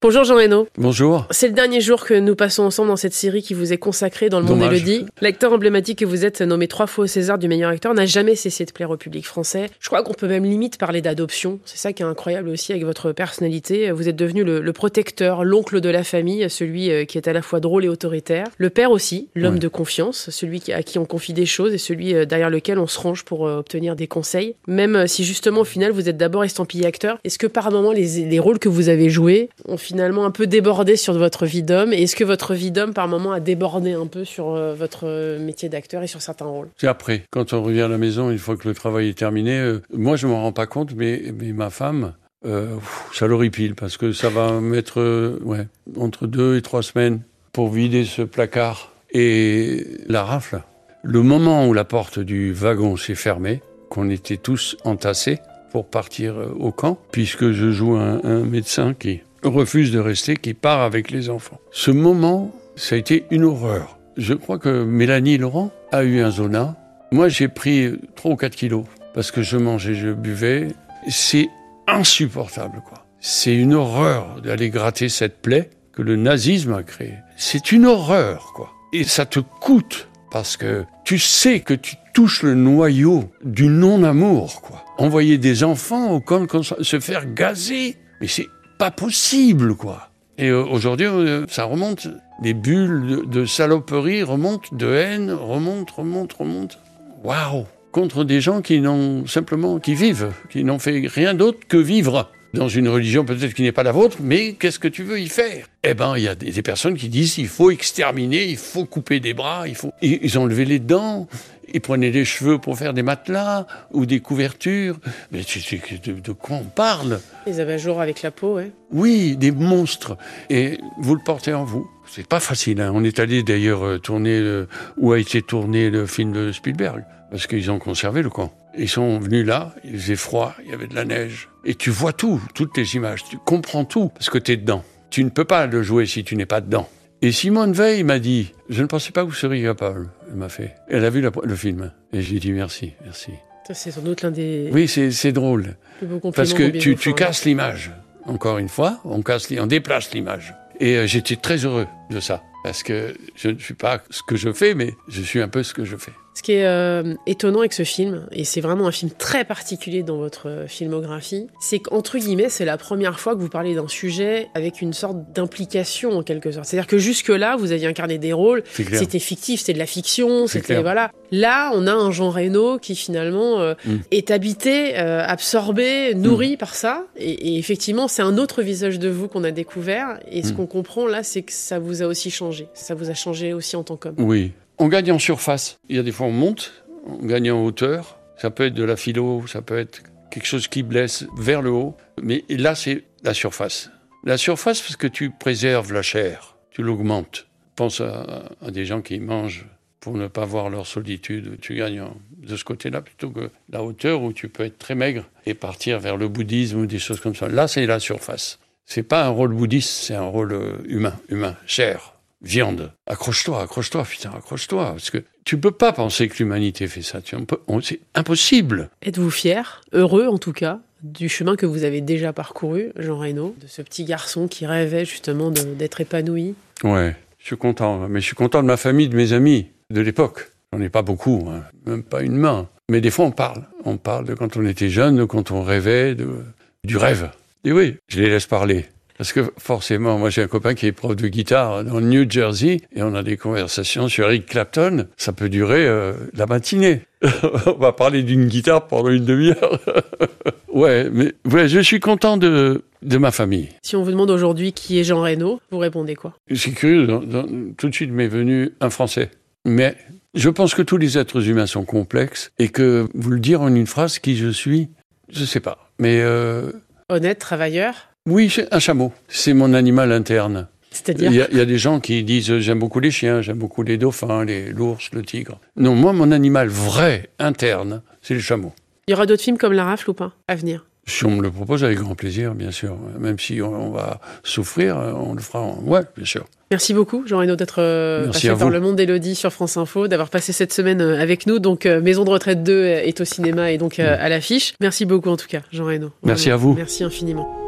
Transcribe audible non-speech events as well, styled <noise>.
Bonjour Jean Reno. Bonjour. C'est le dernier jour que nous passons ensemble dans cette série qui vous est consacrée dans le monde Dommage. Élodie. L'acteur emblématique que vous êtes, nommé trois fois au César du meilleur acteur, n'a jamais cessé de plaire au public français. Je crois qu'on peut même limite parler d'adoption. C'est ça qui est incroyable aussi avec votre personnalité. Vous êtes devenu le, le protecteur, l'oncle de la famille, celui euh, qui est à la fois drôle et autoritaire. Le père aussi, l'homme Ouais. de confiance, celui à qui on confie des choses et celui euh, derrière lequel on se range pour euh, obtenir des conseils. Même si justement au final vous êtes d'abord estampillé acteur, est-ce que par moment les, les rôles que vous avez joués ont finalement un peu débordé sur votre vie d'homme est-ce que votre vie d'homme par moment a débordé un peu sur euh, votre euh, métier d'acteur et sur certains rôles? C'est après, quand on revient à la maison, une fois que le travail est terminé, euh, moi je m'en rends pas compte, mais, ma femme, euh, ça l'horripile parce que ça va mettre entre deux et trois semaines pour vider ce placard. Et la rafle, le moment où la porte du wagon s'est fermée, qu'on était tous entassés pour partir au camp, puisque je joue un médecin qui refuse de rester, qui part avec les enfants. Ce moment, ça a été une horreur. Je crois que Mélanie Laurent a eu un zona. Moi, j'ai pris 3 ou 4 kilos parce que je mangeais, je buvais. C'est insupportable, quoi. C'est une horreur d'aller gratter cette plaie que le nazisme a créée. C'est une horreur, quoi. Et ça te coûte parce que tu sais que tu touches le noyau du non-amour, quoi. Envoyer des enfants au camp se faire gazer, mais c'est pas possible, quoi. Et euh, aujourd'hui, euh, ça remonte. Les bulles de, saloperie remontent, de haine remontent, remontent, remontent. Waouh Contre des gens qui n'ont simplement, qui vivent, qui n'ont fait rien d'autre que vivre. Dans une religion peut-être qui n'est pas la vôtre, mais qu'est-ce que tu veux y faire? Eh ben, il y a des, personnes qui disent il faut exterminer, il faut couper des bras, il faut. Ils, ont levé les dents, ils prenaient des cheveux pour faire des matelas ou des couvertures. Mais de, de quoi on parle? Les abat-jours avec la peau, ouais. oui, des monstres. Et vous le portez en vous. C'est pas facile. hein. On est allé d'ailleurs euh, tourner le- où a été tourné le film de Spielberg, parce qu'ils ont conservé le camp. Ils sont venus là, il faisait froid, il y avait de la neige. Et tu vois tout, toutes les images, tu comprends tout, parce que tu es dedans. Tu ne peux pas le jouer si tu n'es pas dedans. Et Simone Veil m'a dit, je ne pensais pas que vous seriez capable. Elle m'a fait. Elle a vu la- le film. Et j'ai dit merci, merci. C'est sans doute l'un des Oui, c'est drôle. Parce que tu, casses l'image. Encore une fois, on casse, on déplace l'image. Et euh, j'étais très heureux de ça. Parce que je ne suis pas ce que je fais, mais je suis un peu ce que je fais. Ce qui est euh, étonnant avec ce film, et c'est vraiment un film très particulier dans votre euh, filmographie, c'est qu'entre guillemets, c'est la première fois que vous parlez d'un sujet avec une sorte d'implication en quelque sorte. C'est-à-dire que jusque-là, vous aviez incarné des rôles, c'était fictif, c'était de la fiction, c'était voilà. Là, on a un Jean Reno qui finalement euh, Mm. est habité, euh, absorbé, nourri par ça, et, et effectivement, c'est un autre visage de vous qu'on a découvert. Et ce Mm. qu'on comprend là, c'est que ça vous a aussi changé, ça vous a changé aussi en tant qu'homme. Oui. On gagne en surface. Il y a des fois, on monte, on gagne en hauteur. Ça peut être de la philo, ça peut être quelque chose qui blesse vers le haut. Mais là, c'est la surface. La surface, parce que tu préserves la chair, tu l'augmentes. Pense à, des gens qui mangent pour ne pas voir leur solitude. Tu gagnes de ce côté-là plutôt que la hauteur où tu peux être très maigre et partir vers le bouddhisme ou des choses comme ça. Là, c'est la surface. C'est pas un rôle bouddhiste, c'est un rôle euh, humain, humain, chair, viande. Accroche-toi, accroche-toi, putain, accroche-toi. Parce que tu peux pas penser que l'humanité fait ça. C'est impossible. Êtes-vous fier, heureux en tout cas, du chemin que vous avez déjà parcouru, Jean Reno, de ce petit garçon qui rêvait justement d'être épanoui? Ouais, je suis content. Mais je suis content de ma famille, de mes amis, de l'époque. J'en ai pas beaucoup, hein, même pas une main. Mais des fois, on parle. On parle de quand on était jeune, de quand on rêvait, de, du rêve. Et oui, je les laisse parler. Parce que forcément, moi j'ai un copain qui est prof de guitare dans le New Jersey et on a des conversations sur Eric Clapton. Ça peut durer euh, la matinée. <laughs> on va parler d'une guitare pendant une demi-heure. <laughs> ouais, mais ouais, je suis content de, de ma famille. Si on vous demande aujourd'hui qui est Jean Reno, vous répondez quoi? C'est curieux, dans- dans- tout de suite m'est venu un Français. Mais je pense que tous les êtres humains sont complexes et que vous le dire en une phrase, qui je suis, je sais pas. Mais euh, Honnête, travailleur? Oui, un chameau. C'est mon animal interne. C'est-à-dire Il y, a, il y a des gens qui disent euh, j'aime beaucoup les chiens, j'aime beaucoup les dauphins, les l'ours, le tigre. Non, moi, mon animal vrai, interne, c'est le chameau. Il y aura d'autres films comme La Rafle ou pas à venir? Si on me le propose, avec grand plaisir, bien sûr. Même si on, on va souffrir, on le fera. en- Ouais, bien sûr. Merci beaucoup, Jean Reno, d'être euh, passé par le monde d'Elodie sur France Info, d'avoir passé cette semaine euh, avec nous. Donc, euh, Maison de retraite 2 est au cinéma et donc euh, à l'affiche. Merci beaucoup, en tout cas, Jean Reno. Merci à vous. Merci infiniment.